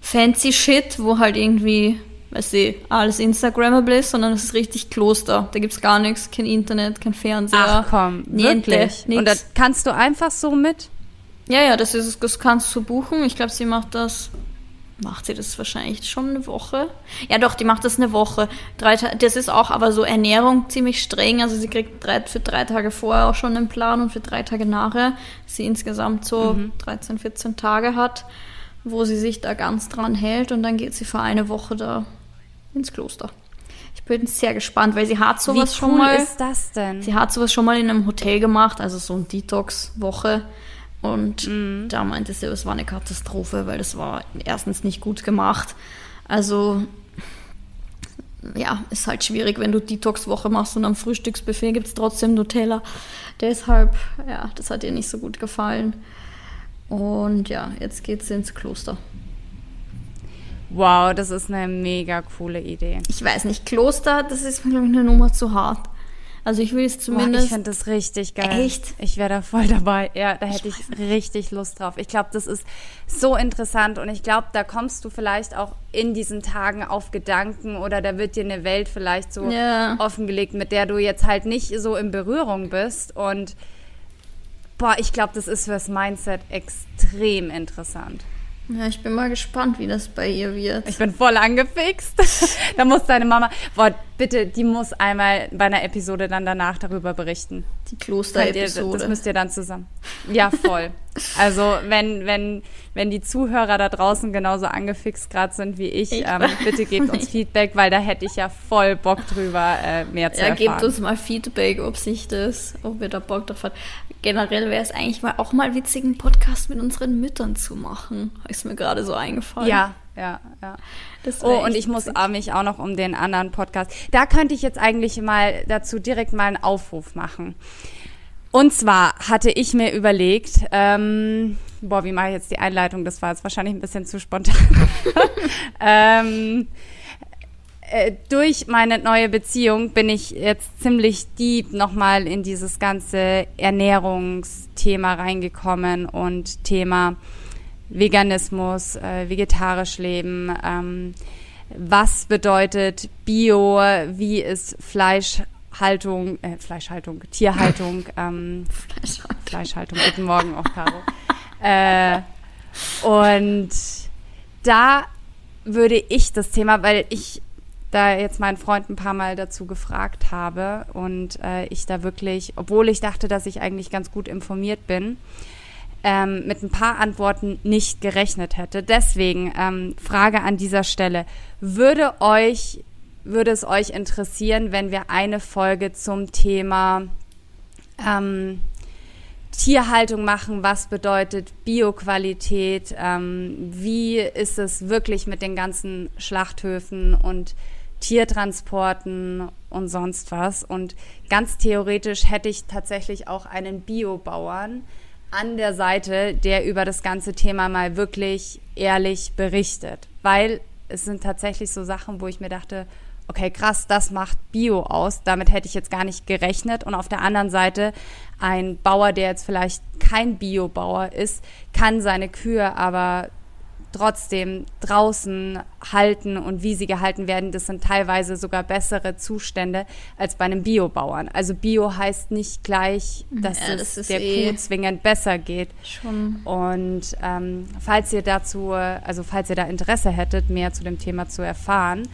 fancy Shit, wo halt irgendwie, weiß ich, alles Instagrammable ist, sondern es ist richtig Kloster. Da gibt es gar nichts, kein Internet, kein Fernseher. Ach komm, wirklich? Nix. Und da kannst du einfach so mit? Ja, ja, das, ist, das kannst du buchen. Ich glaube, sie macht das macht sie das wahrscheinlich schon eine Woche. Ja, doch, die macht das eine Woche. Drei, das ist auch aber so Ernährung ziemlich streng. Also sie kriegt drei, für drei Tage vorher auch schon einen Plan und für drei Tage nachher. Sie insgesamt so mhm. 13, 14 Tage hat, wo sie sich da ganz dran hält und dann geht sie für eine Woche da ins Kloster. Ich bin sehr gespannt, weil sie hat sowas Wie cool schon mal. ist das denn? Sie hat sowas schon mal in einem Hotel gemacht, also so eine Detox-Woche. Und mhm. da meinte sie, es war eine Katastrophe, weil das war erstens nicht gut gemacht. Also ja, ist halt schwierig, wenn du Detox-Woche machst und am Frühstücksbuffet gibt es trotzdem Nutella. Deshalb, ja, das hat ihr nicht so gut gefallen. Und ja, jetzt geht sie ins Kloster. Wow, das ist eine mega coole Idee. Ich weiß nicht, Kloster, das ist mir, glaube ich, eine Nummer zu hart. Also ich will es zumindest. Boah, ich finde das richtig geil. Echt? Ich wäre da voll dabei. Ja, da hätte ich, ich richtig Lust drauf. Ich glaube, das ist so interessant und ich glaube, da kommst du vielleicht auch in diesen Tagen auf Gedanken oder da wird dir eine Welt vielleicht so ja. offengelegt, mit der du jetzt halt nicht so in Berührung bist und boah, ich glaube, das ist fürs Mindset extrem interessant. Ja, ich bin mal gespannt, wie das bei ihr wird. Ich bin voll angefixt. da muss deine Mama, boah, bitte, die muss einmal bei einer Episode dann danach darüber berichten. Die Kloster-Episode. Das müsst ihr dann zusammen. Ja, voll. also, wenn, wenn, wenn die Zuhörer da draußen genauso angefixt gerade sind wie ich, ich ähm, bitte gebt uns Feedback, weil da hätte ich ja voll Bock drüber, äh, mehr zu ja, erfahren. Ja, gebt uns mal Feedback, ob sich das, ob wir da Bock drauf haben generell wäre es eigentlich mal auch mal witzig, einen Podcast mit unseren Müttern zu machen. Ist mir gerade so eingefallen. Ja, ja, ja. oh, und ich muss mich auch noch um den anderen Podcast. Da könnte ich jetzt eigentlich mal dazu direkt mal einen Aufruf machen. Und zwar hatte ich mir überlegt, ähm, boah, wie mache ich jetzt die Einleitung? Das war jetzt wahrscheinlich ein bisschen zu spontan. ähm, äh, durch meine neue Beziehung bin ich jetzt ziemlich deep nochmal in dieses ganze Ernährungsthema reingekommen und Thema Veganismus, äh, vegetarisch leben. Ähm, was bedeutet Bio? Wie ist Fleischhaltung, äh, Fleischhaltung, Tierhaltung, ähm, Fleischhaltung. Fleischhaltung. Guten Morgen auch, Caro. äh, und da würde ich das Thema, weil ich da jetzt meinen Freund ein paar Mal dazu gefragt habe und äh, ich da wirklich, obwohl ich dachte, dass ich eigentlich ganz gut informiert bin, ähm, mit ein paar Antworten nicht gerechnet hätte. Deswegen ähm, Frage an dieser Stelle: Würde euch würde es euch interessieren, wenn wir eine Folge zum Thema ähm, Tierhaltung machen, was bedeutet Bioqualität, ähm, wie ist es wirklich mit den ganzen Schlachthöfen und Tiertransporten und sonst was. Und ganz theoretisch hätte ich tatsächlich auch einen Biobauern an der Seite, der über das ganze Thema mal wirklich ehrlich berichtet. Weil es sind tatsächlich so Sachen, wo ich mir dachte, okay, krass, das macht Bio aus. Damit hätte ich jetzt gar nicht gerechnet. Und auf der anderen Seite, ein Bauer, der jetzt vielleicht kein Biobauer ist, kann seine Kühe aber trotzdem draußen halten und wie sie gehalten werden, das sind teilweise sogar bessere Zustände als bei einem Biobauern. Also Bio heißt nicht gleich, dass ja, es das der eh Kuh zwingend besser geht. Schon. Und ähm, falls ihr dazu, also falls ihr da Interesse hättet, mehr zu dem Thema zu erfahren,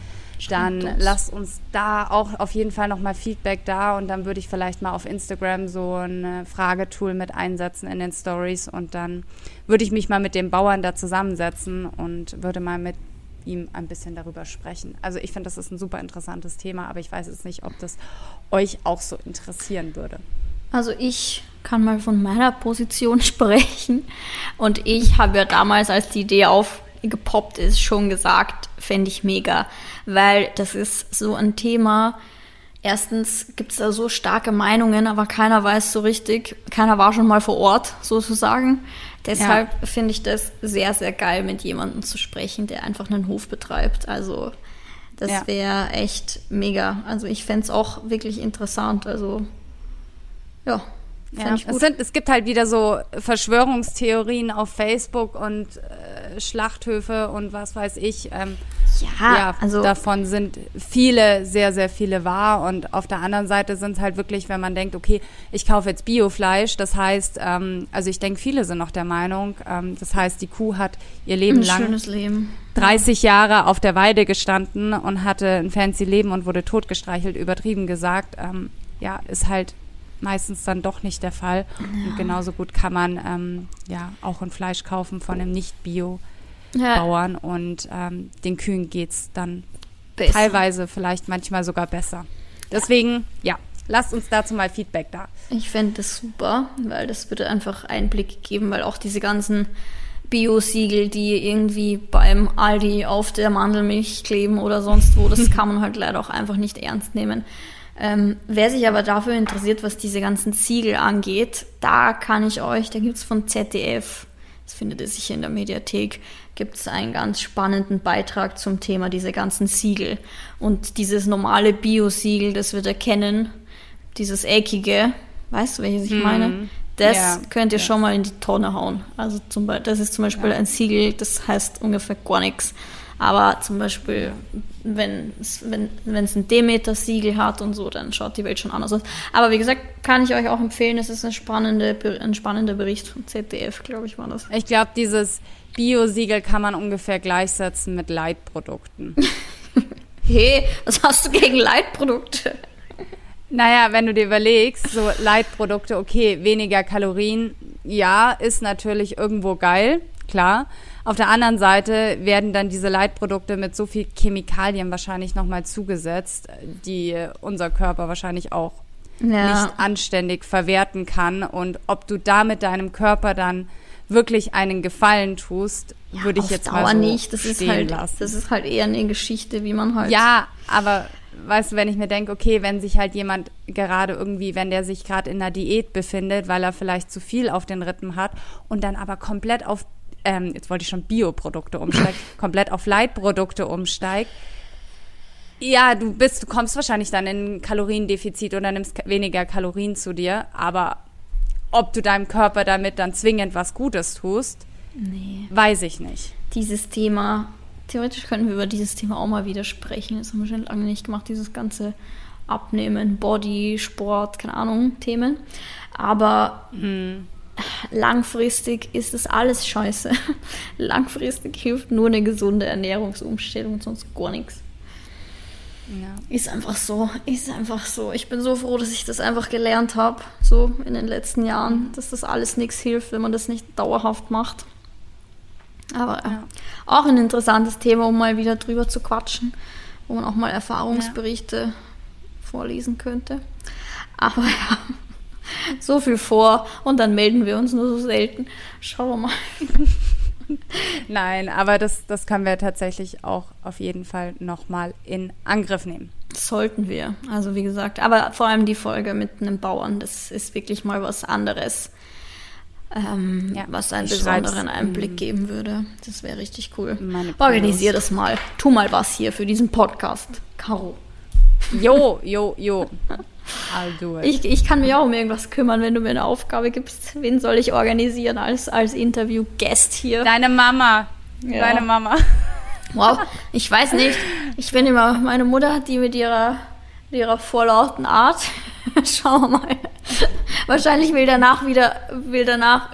dann uns. lasst uns da auch auf jeden Fall nochmal Feedback da und dann würde ich vielleicht mal auf Instagram so ein Fragetool mit einsetzen in den Stories und dann würde ich mich mal mit dem Bauern da zusammensetzen und würde mal mit ihm ein bisschen darüber sprechen. Also ich finde, das ist ein super interessantes Thema, aber ich weiß jetzt nicht, ob das euch auch so interessieren würde. Also ich kann mal von meiner Position sprechen und ich habe ja damals, als die Idee aufgepoppt ist, schon gesagt, fände ich mega weil das ist so ein Thema. Erstens gibt es da so starke Meinungen, aber keiner weiß so richtig, keiner war schon mal vor Ort sozusagen. Deshalb ja. finde ich das sehr, sehr geil, mit jemandem zu sprechen, der einfach einen Hof betreibt. Also das ja. wäre echt mega. Also ich fände es auch wirklich interessant. Also ja. Ja, es, sind, es gibt halt wieder so Verschwörungstheorien auf Facebook und äh, Schlachthöfe und was weiß ich. Ähm, ja, ja, also davon sind viele, sehr, sehr viele wahr. Und auf der anderen Seite sind es halt wirklich, wenn man denkt, okay, ich kaufe jetzt Biofleisch, das heißt, ähm, also ich denke, viele sind noch der Meinung, ähm, das heißt, die Kuh hat ihr Leben lang Leben. 30 Jahre auf der Weide gestanden und hatte ein fancy Leben und wurde totgestreichelt, übertrieben gesagt. Ähm, ja, ist halt meistens dann doch nicht der Fall. Ja. Und genauso gut kann man ähm, ja auch ein Fleisch kaufen von einem Nicht-Bio- ja. Und ähm, den Kühen geht es dann besser. teilweise vielleicht manchmal sogar besser. Deswegen, ja, lasst uns dazu mal Feedback da. Ich fände das super, weil das würde einfach Einblick geben, weil auch diese ganzen Bio-Siegel, die irgendwie beim Aldi auf der Mandelmilch kleben oder sonst wo, das kann man halt leider auch einfach nicht ernst nehmen. Ähm, wer sich aber dafür interessiert, was diese ganzen Siegel angeht, da kann ich euch, da gibt es von ZDF, das findet ihr sicher in der Mediathek, gibt es einen ganz spannenden Beitrag zum Thema diese ganzen Siegel. Und dieses normale Bio-Siegel, das wir da kennen, dieses eckige, weißt du, welches ich mhm. meine? Das ja, könnt ihr ja. schon mal in die Tonne hauen. Also zum Beispiel, das ist zum Beispiel ja. ein Siegel, das heißt ungefähr gar nichts. Aber zum Beispiel, wenn es wenn, ein Demeter-Siegel hat und so, dann schaut die Welt schon anders aus. Aber wie gesagt, kann ich euch auch empfehlen, es ist eine spannende, ein spannender Bericht von ZDF, glaube ich, war das. Ich glaube, dieses Bio-Siegel kann man ungefähr gleichsetzen mit Leitprodukten. hey, was hast du gegen Leitprodukte? Naja, wenn du dir überlegst, so Leitprodukte, okay, weniger Kalorien, ja, ist natürlich irgendwo geil, klar. Auf der anderen Seite werden dann diese Leitprodukte mit so viel Chemikalien wahrscheinlich nochmal zugesetzt, die unser Körper wahrscheinlich auch ja. nicht anständig verwerten kann. Und ob du damit deinem Körper dann wirklich einen Gefallen tust, ja, würde ich jetzt Dauer mal so nicht. Das ist halt, lassen. Das ist halt eher eine Geschichte, wie man halt. Ja, aber weißt du, wenn ich mir denke, okay, wenn sich halt jemand gerade irgendwie, wenn der sich gerade in einer Diät befindet, weil er vielleicht zu viel auf den Rippen hat und dann aber komplett auf, ähm, jetzt wollte ich schon Bioprodukte umsteigen, komplett auf Leitprodukte umsteigt, ja, du bist, du kommst wahrscheinlich dann in ein Kaloriendefizit oder nimmst weniger Kalorien zu dir, aber ob du deinem Körper damit dann zwingend was Gutes tust, nee. weiß ich nicht. Dieses Thema, theoretisch könnten wir über dieses Thema auch mal wieder sprechen. Das haben wir schon lange nicht gemacht, dieses ganze Abnehmen, Body, Sport, keine Ahnung, Themen. Aber hm. Langfristig ist das alles scheiße. langfristig hilft nur eine gesunde Ernährungsumstellung und sonst gar nichts. Ja. Ist einfach so, ist einfach so. Ich bin so froh, dass ich das einfach gelernt habe, so in den letzten Jahren, mhm. dass das alles nichts hilft, wenn man das nicht dauerhaft macht. Aber ja. auch ein interessantes Thema, um mal wieder drüber zu quatschen, wo man auch mal Erfahrungsberichte ja. vorlesen könnte. Aber ja, so viel vor und dann melden wir uns nur so selten. Schauen wir mal. Nein, aber das, das können wir tatsächlich auch auf jeden Fall nochmal in Angriff nehmen. Sollten wir. Also wie gesagt, aber vor allem die Folge mit einem Bauern, das ist wirklich mal was anderes, ähm, ja, was einen besonderen Einblick geben würde. Das wäre richtig cool. Organisier das mal. Tu mal was hier für diesen Podcast, Caro. Jo, jo, jo. Ich, ich kann mich auch um irgendwas kümmern, wenn du mir eine Aufgabe gibst. Wen soll ich organisieren als, als Interview-Guest hier? Deine Mama. Ja. Deine Mama. Wow, ich weiß nicht. Ich bin immer meine Mutter, die mit ihrer, mit ihrer vorlauten Art. Schauen wir mal. Wahrscheinlich will danach wieder, will danach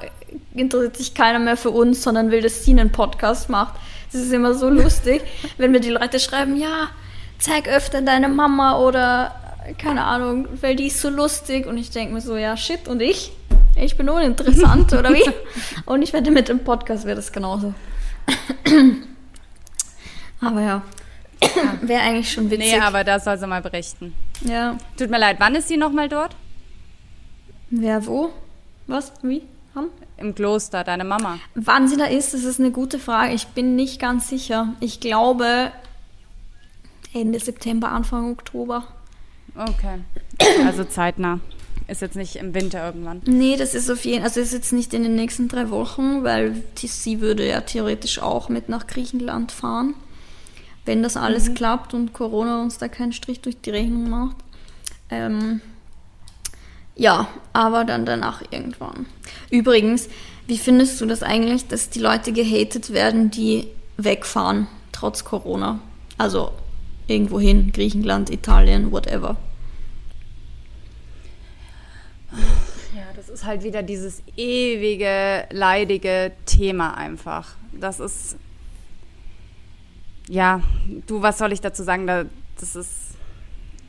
interessiert sich keiner mehr für uns, sondern will, dass sie einen Podcast macht. Das ist immer so lustig, wenn mir die Leute schreiben, ja, zeig öfter deine Mama oder keine Ahnung, weil die ist so lustig und ich denke mir so, ja, shit, und ich? Ich bin uninteressant, oder wie? Und ich wette, mit dem Podcast wäre das genauso. aber ja, wäre eigentlich schon witzig. Nee, aber da soll sie mal berichten. Ja. Tut mir leid, wann ist sie nochmal dort? Wer wo? Was? Wie? Wann? Im Kloster, deine Mama. Wann sie da ist, das ist eine gute Frage. Ich bin nicht ganz sicher. Ich glaube Ende September, Anfang Oktober. Okay. Also zeitnah. Ist jetzt nicht im Winter irgendwann. Nee, das ist auf jeden Fall, also ist jetzt nicht in den nächsten drei Wochen, weil die, sie würde ja theoretisch auch mit nach Griechenland fahren, wenn das alles mhm. klappt und Corona uns da keinen Strich durch die Rechnung macht. Ähm, ja, aber dann danach irgendwann. Übrigens, wie findest du das eigentlich, dass die Leute gehatet werden, die wegfahren, trotz Corona? Also irgendwohin, Griechenland, Italien, whatever. Ja, das ist halt wieder dieses ewige, leidige Thema einfach. Das ist, ja, du, was soll ich dazu sagen? Das ist,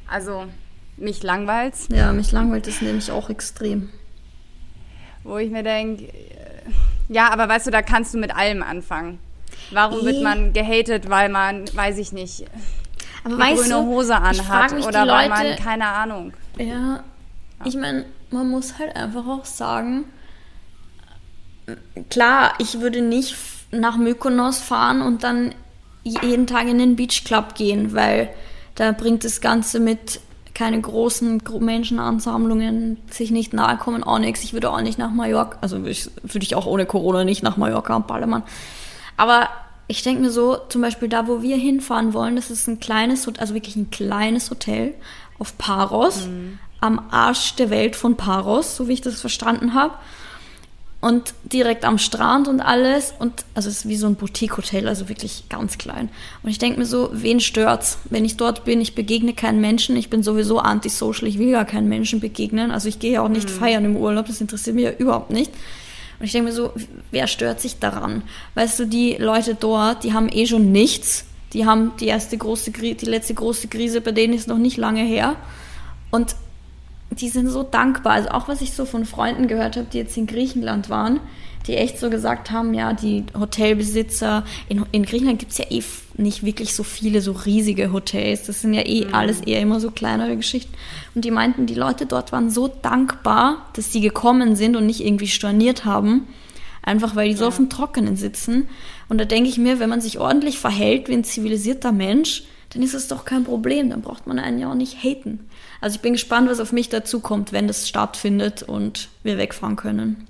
also, mich langweilt Ja, mich langweilt es nämlich auch extrem. Wo ich mir denke, ja, aber weißt du, da kannst du mit allem anfangen. Warum wird man gehatet, weil man, weiß ich nicht, aber eine grüne du, Hose anhat oder weil man, keine Ahnung. Ja, ja. ich meine, man muss halt einfach auch sagen, klar, ich würde nicht nach Mykonos fahren und dann jeden Tag in den Beach Club gehen, weil da bringt das Ganze mit keine großen Menschenansammlungen, sich nicht nahe kommen, auch nichts. Ich würde auch nicht nach Mallorca, also würde ich auch ohne Corona nicht nach Mallorca und Ballermann. Aber ich denke mir so, zum Beispiel da, wo wir hinfahren wollen, das ist ein kleines, also wirklich ein kleines Hotel auf Paros, mhm. am Arsch der Welt von Paros, so wie ich das verstanden habe und direkt am Strand und alles und also es ist wie so ein Boutique-Hotel, also wirklich ganz klein. Und ich denke mir so, wen stört's, wenn ich dort bin? Ich begegne keinen Menschen, ich bin sowieso antisocial, ich will gar keinen Menschen begegnen. Also ich gehe ja auch nicht mhm. feiern im Urlaub, das interessiert mich ja überhaupt nicht. Und ich denke mir so, wer stört sich daran? Weißt du, die Leute dort, die haben eh schon nichts. Die haben die erste große, die letzte große Krise, bei denen ist noch nicht lange her. Und die sind so dankbar. Also auch was ich so von Freunden gehört habe, die jetzt in Griechenland waren, die echt so gesagt haben, ja, die Hotelbesitzer, in, in Griechenland gibt es ja eh nicht wirklich so viele so riesige Hotels. Das sind ja eh mhm. alles eher immer so kleinere Geschichten. Und die meinten, die Leute dort waren so dankbar, dass sie gekommen sind und nicht irgendwie storniert haben. Einfach weil die so ja. auf dem Trockenen sitzen. Und da denke ich mir, wenn man sich ordentlich verhält wie ein zivilisierter Mensch, dann ist es doch kein Problem. Dann braucht man einen ja auch nicht haten. Also ich bin gespannt, was auf mich dazukommt, wenn das stattfindet und wir wegfahren können.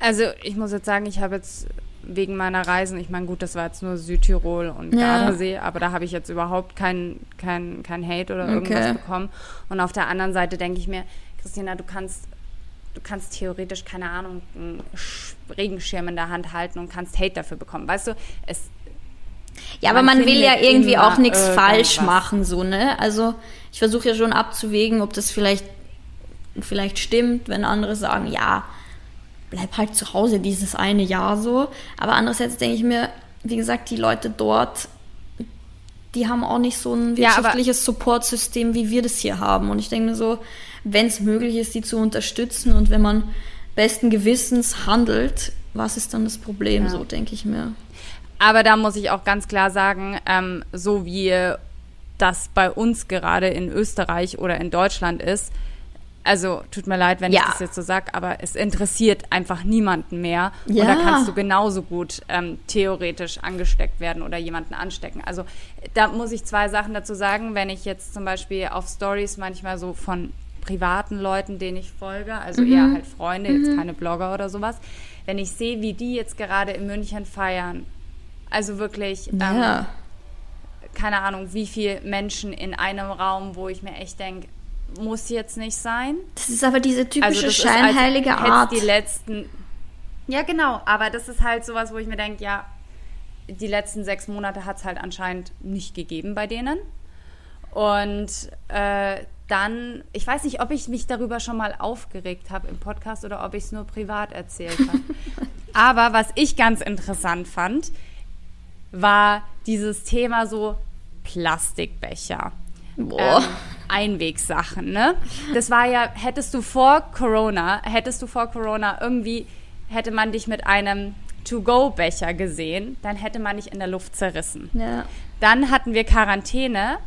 Also ich muss jetzt sagen, ich habe jetzt wegen meiner Reisen, ich meine, gut, das war jetzt nur Südtirol und ja. Gardasee, aber da habe ich jetzt überhaupt keinen kein, kein Hate oder irgendwas okay. bekommen. Und auf der anderen Seite denke ich mir, Christina, du kannst, du kannst theoretisch, keine Ahnung, einen Regenschirm in der Hand halten und kannst Hate dafür bekommen. Weißt du, es ja, aber man, man will ja irgendwie auch nichts falsch machen, so, ne? Also ich versuche ja schon abzuwägen, ob das vielleicht, vielleicht stimmt, wenn andere sagen, ja, bleib halt zu Hause dieses eine Jahr so. Aber andererseits denke ich mir, wie gesagt, die Leute dort, die haben auch nicht so ein wirtschaftliches ja, Supportsystem, wie wir das hier haben. Und ich denke mir so, wenn es möglich ist, die zu unterstützen und wenn man besten Gewissens handelt, was ist dann das Problem, ja. so denke ich mir. Aber da muss ich auch ganz klar sagen, ähm, so wie das bei uns gerade in Österreich oder in Deutschland ist, also tut mir leid, wenn ja. ich das jetzt so sage, aber es interessiert einfach niemanden mehr. Ja. Und da kannst du genauso gut ähm, theoretisch angesteckt werden oder jemanden anstecken. Also da muss ich zwei Sachen dazu sagen. Wenn ich jetzt zum Beispiel auf Stories manchmal so von privaten Leuten, denen ich folge, also mhm. eher halt Freunde, mhm. jetzt keine Blogger oder sowas, wenn ich sehe, wie die jetzt gerade in München feiern also wirklich, ähm, ja. keine Ahnung, wie viele Menschen in einem Raum, wo ich mir echt denke, muss jetzt nicht sein. Das ist aber diese typische also scheinheilige ist, Art. Die letzten, ja, genau, aber das ist halt sowas, wo ich mir denke, ja, die letzten sechs Monate hat es halt anscheinend nicht gegeben bei denen. Und äh, dann, ich weiß nicht, ob ich mich darüber schon mal aufgeregt habe im Podcast oder ob ich es nur privat erzählt habe. Aber was ich ganz interessant fand, war dieses Thema so Plastikbecher. Boah. Ähm, Einwegsachen, ne? Das war ja, hättest du vor Corona, hättest du vor Corona irgendwie, hätte man dich mit einem To-Go-Becher gesehen, dann hätte man dich in der Luft zerrissen. Ja. Dann hatten wir Quarantäne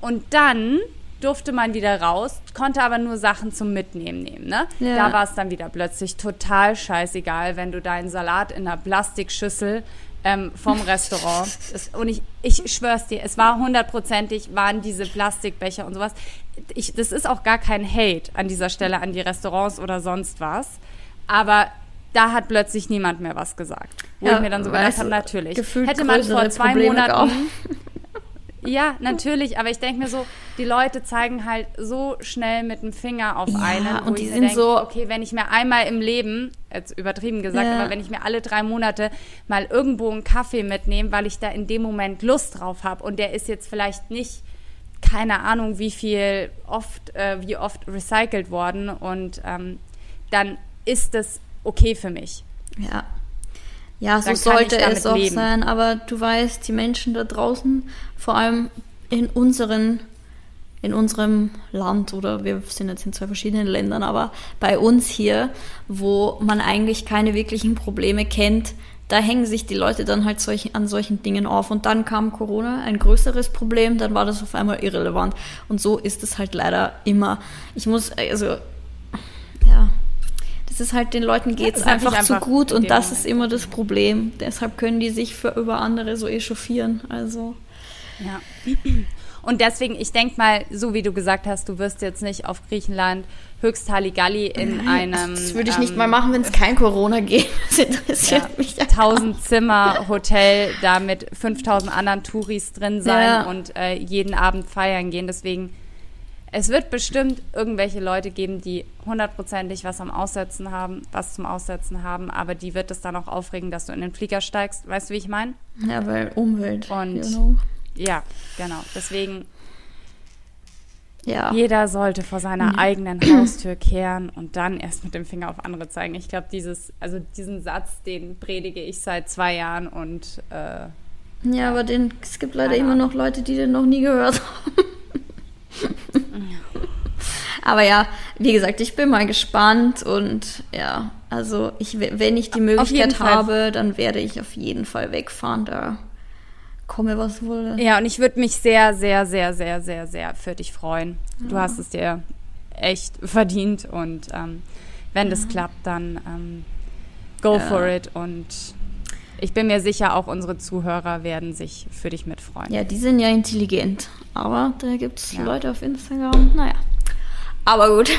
und dann durfte man wieder raus, konnte aber nur Sachen zum Mitnehmen nehmen. Ne? Ja. Da war es dann wieder plötzlich total scheißegal, wenn du deinen Salat in einer Plastikschüssel ähm, vom Restaurant. Es, und ich, ich schwör's dir, es war hundertprozentig, waren diese Plastikbecher und sowas. Ich, das ist auch gar kein Hate an dieser Stelle an die Restaurants oder sonst was. Aber da hat plötzlich niemand mehr was gesagt. Wo ja, ich mir dann so gedacht habe, natürlich. Hätte man vor zwei Probleme Monaten. Ja, natürlich, aber ich denke mir so, die Leute zeigen halt so schnell mit dem Finger auf ja, einen. Und die sind denk, so. Okay, wenn ich mir einmal im Leben, jetzt übertrieben gesagt, ja. aber wenn ich mir alle drei Monate mal irgendwo einen Kaffee mitnehme, weil ich da in dem Moment Lust drauf habe und der ist jetzt vielleicht nicht, keine Ahnung, wie viel oft, äh, wie oft recycelt worden und ähm, dann ist das okay für mich. Ja. Ja, so sollte es auch leben. sein, aber du weißt, die Menschen da draußen, vor allem in unseren in unserem Land oder wir sind jetzt in zwei verschiedenen Ländern, aber bei uns hier, wo man eigentlich keine wirklichen Probleme kennt, da hängen sich die Leute dann halt solch, an solchen Dingen auf. Und dann kam Corona, ein größeres Problem, dann war das auf einmal irrelevant. Und so ist es halt leider immer. Ich muss, also, ja, ist halt, den Leuten geht es ja, einfach, einfach, zu gut und das ist immer das Problem. Deshalb können die sich für über andere so echauffieren. Also. Ja. Und deswegen, ich denke mal, so wie du gesagt hast, du wirst jetzt nicht auf Griechenland höchst Halligalli in einem. Das würde ich ähm, nicht mal machen, wenn es kein Corona geht. Das interessiert ja, mich ja 1000 Zimmer Hotel da mit 5000 anderen Touris drin sein ja. und äh, jeden Abend feiern gehen. Deswegen es wird bestimmt irgendwelche Leute geben, die hundertprozentig was am Aussetzen haben, was zum Aussetzen haben, aber die wird es dann auch aufregen, dass du in den Flieger steigst. Weißt du, wie ich meine? Ja, weil Umwelt. Und you know. ja, genau. Deswegen ja. Jeder sollte vor seiner ja. eigenen Haustür kehren und dann erst mit dem Finger auf andere zeigen. Ich glaube, dieses, also diesen Satz, den predige ich seit zwei Jahren und äh, ja, aber den, es gibt leider immer noch Leute, die den noch nie gehört haben. Aber ja, wie gesagt, ich bin mal gespannt und ja, also ich, wenn ich die Möglichkeit habe, dann werde ich auf jeden Fall wegfahren. Da komme was wohl. Ja, und ich würde mich sehr, sehr, sehr, sehr, sehr, sehr für dich freuen. Ja. Du hast es dir echt verdient und ähm, wenn ja. das klappt, dann ähm, go ja. for it und ich bin mir sicher, auch unsere Zuhörer werden sich für dich mitfreuen. Ja, die sind ja intelligent. Aber da gibt es. Leute auf Instagram, naja. Aber gut,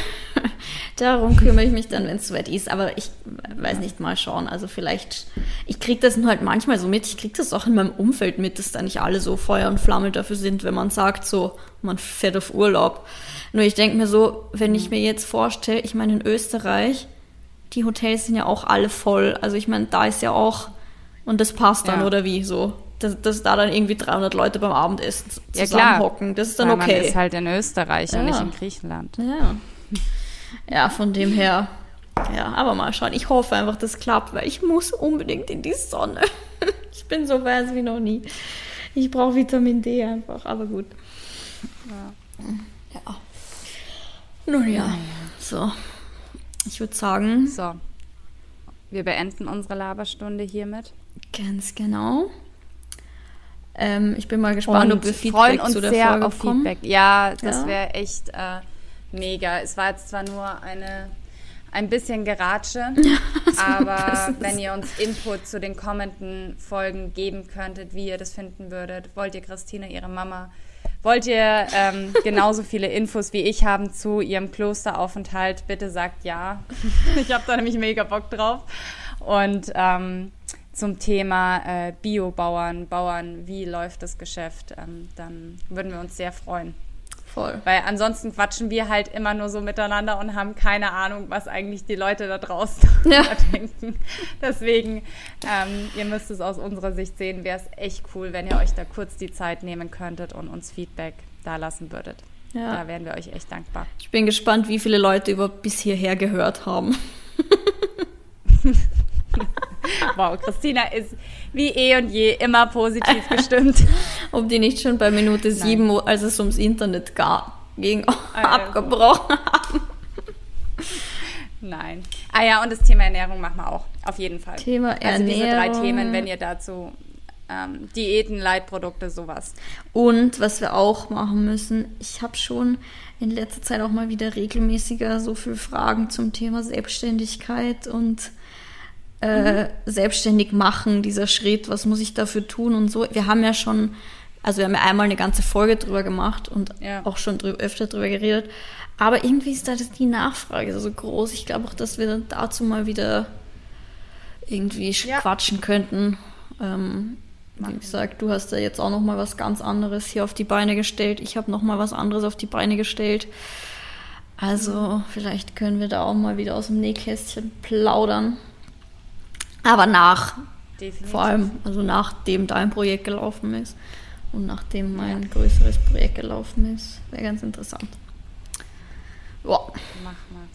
darum kümmere ich mich dann, wenn es soweit ist. Aber ich weiß nicht, mal schauen. Also vielleicht, ich kriege das nur halt manchmal so mit. Ich kriege das auch in meinem Umfeld mit, dass da nicht alle so Feuer und Flamme dafür sind, wenn man sagt, so, man fährt auf Urlaub. Nur ich denke mir so, wenn ich mir jetzt vorstelle, ich meine, in Österreich, die Hotels sind ja auch alle voll. Also ich meine, da ist ja auch und das passt dann, ja. oder wie? So, dass, dass, da dann irgendwie 300 Leute beim Abendessen zusammenhocken. Ja, das ist dann Weil okay. Man ist halt in Österreich ja. und nicht in Griechenland. Ja. ja, von dem her. Ja, aber mal schauen. Ich hoffe einfach, das klappt, weil ich muss unbedingt in die Sonne. ich bin so weiß wie noch nie. Ich brauche Vitamin D einfach, aber gut. Ja. ja. Nun ja, so. Ich würde sagen. So. Wir beenden unsere Laberstunde hiermit. Ganz genau. Ähm, ich bin mal gespannt, und ob wir Feedback freuen uns zu der sehr Folge auf kommen. Feedback. Ja, das ja. wäre echt äh, mega. Es war jetzt zwar nur eine ein bisschen Geratsche, aber wenn ihr uns Input zu den kommenden Folgen geben könntet, wie ihr das finden würdet, wollt ihr Christine, ihre Mama, wollt ihr ähm, genauso viele Infos wie ich haben zu ihrem Klosteraufenthalt, bitte sagt ja. ich habe da nämlich mega Bock drauf. Und ähm, zum Thema äh, Biobauern, Bauern, wie läuft das Geschäft, ähm, dann würden wir uns sehr freuen. Voll. Weil ansonsten quatschen wir halt immer nur so miteinander und haben keine Ahnung, was eigentlich die Leute da draußen ja. denken. Deswegen, ähm, ihr müsst es aus unserer Sicht sehen, wäre es echt cool, wenn ihr euch da kurz die Zeit nehmen könntet und uns Feedback da lassen würdet. Ja. Da wären wir euch echt dankbar. Ich bin gespannt, wie viele Leute über bis hierher gehört haben. wow, Christina ist wie eh und je immer positiv gestimmt. Ob die nicht schon bei Minute sieben, als es ums Internet ging, also. abgebrochen haben. Nein. Ah ja, und das Thema Ernährung machen wir auch, auf jeden Fall. Thema Ernährung. Also diese drei Themen, wenn ihr dazu ähm, Diäten, Leitprodukte, sowas. Und was wir auch machen müssen, ich habe schon in letzter Zeit auch mal wieder regelmäßiger so viele Fragen zum Thema Selbstständigkeit und äh, selbstständig machen, dieser Schritt, was muss ich dafür tun und so. Wir haben ja schon, also wir haben ja einmal eine ganze Folge drüber gemacht und ja. auch schon drü öfter drüber geredet. Aber irgendwie ist da die Nachfrage so groß. Ich glaube auch, dass wir dann dazu mal wieder irgendwie ja. quatschen könnten. Ähm, Wie gesagt, du hast ja jetzt auch noch mal was ganz anderes hier auf die Beine gestellt. Ich habe noch mal was anderes auf die Beine gestellt. Also mhm. vielleicht können wir da auch mal wieder aus dem Nähkästchen plaudern. Aber nach. Definitiv. Vor allem, also nachdem dein Projekt gelaufen ist und nachdem mein ja. größeres Projekt gelaufen ist. Wäre ganz interessant. Ja. Mach mal.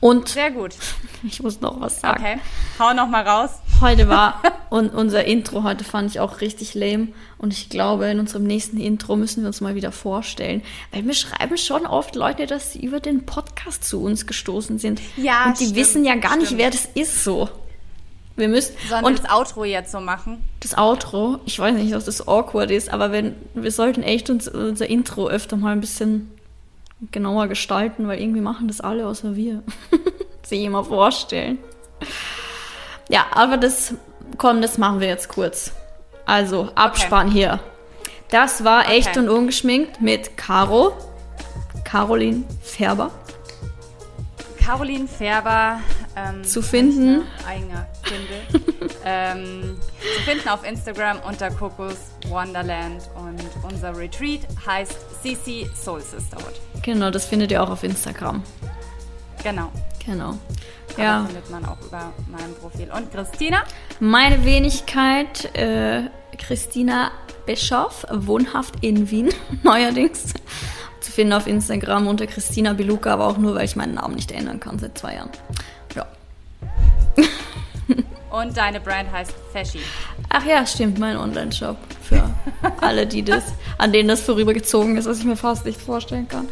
Und sehr gut. Ich muss noch was sagen. Okay, hau noch mal raus. Heute war und unser Intro heute fand ich auch richtig lame und ich glaube, in unserem nächsten Intro müssen wir uns mal wieder vorstellen, weil mir schreiben schon oft Leute, dass sie über den Podcast zu uns gestoßen sind. Ja, und die stimmt, wissen ja gar stimmt. nicht, wer das ist so. Wir müssen Sollen und das Outro jetzt so machen? Das Outro, ich weiß nicht, ob das awkward ist, aber wenn wir sollten echt uns, unser Intro öfter mal ein bisschen genauer gestalten, weil irgendwie machen das alle außer wir. Sich immer vorstellen. Ja, aber das, komm, das machen wir jetzt kurz. Also, Abspann okay. hier. Das war okay. echt und ungeschminkt mit Caro, Caroline Färber. Caroline Färber. Ähm, zu finden. Eigener ähm, zu finden auf Instagram unter Kokos Wonderland und unser Retreat heißt CC Soul Sisterhood. Genau, das findet ihr auch auf Instagram. Genau. Genau. Aber ja. findet man auch über mein Profil. Und Christina? Meine Wenigkeit, äh, Christina Bischoff, wohnhaft in Wien, neuerdings. Zu finden auf Instagram unter Christina Beluca, aber auch nur, weil ich meinen Namen nicht ändern kann seit zwei Jahren. Ja. Und deine Brand heißt Feschi. Ach ja, stimmt, mein Online-Shop. Für alle, die das, an denen das vorübergezogen ist, was ich mir fast nicht vorstellen kann.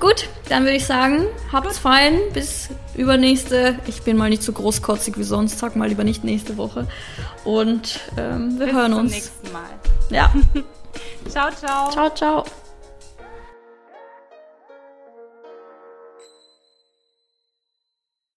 Gut, dann würde ich sagen, habt's fein. Bis übernächste. Ich bin mal nicht so großkotzig wie sonst. Sag mal lieber nicht nächste Woche. Und ähm, wir bis hören uns. Bis zum nächsten Mal. Ja. ciao, ciao. Ciao, ciao.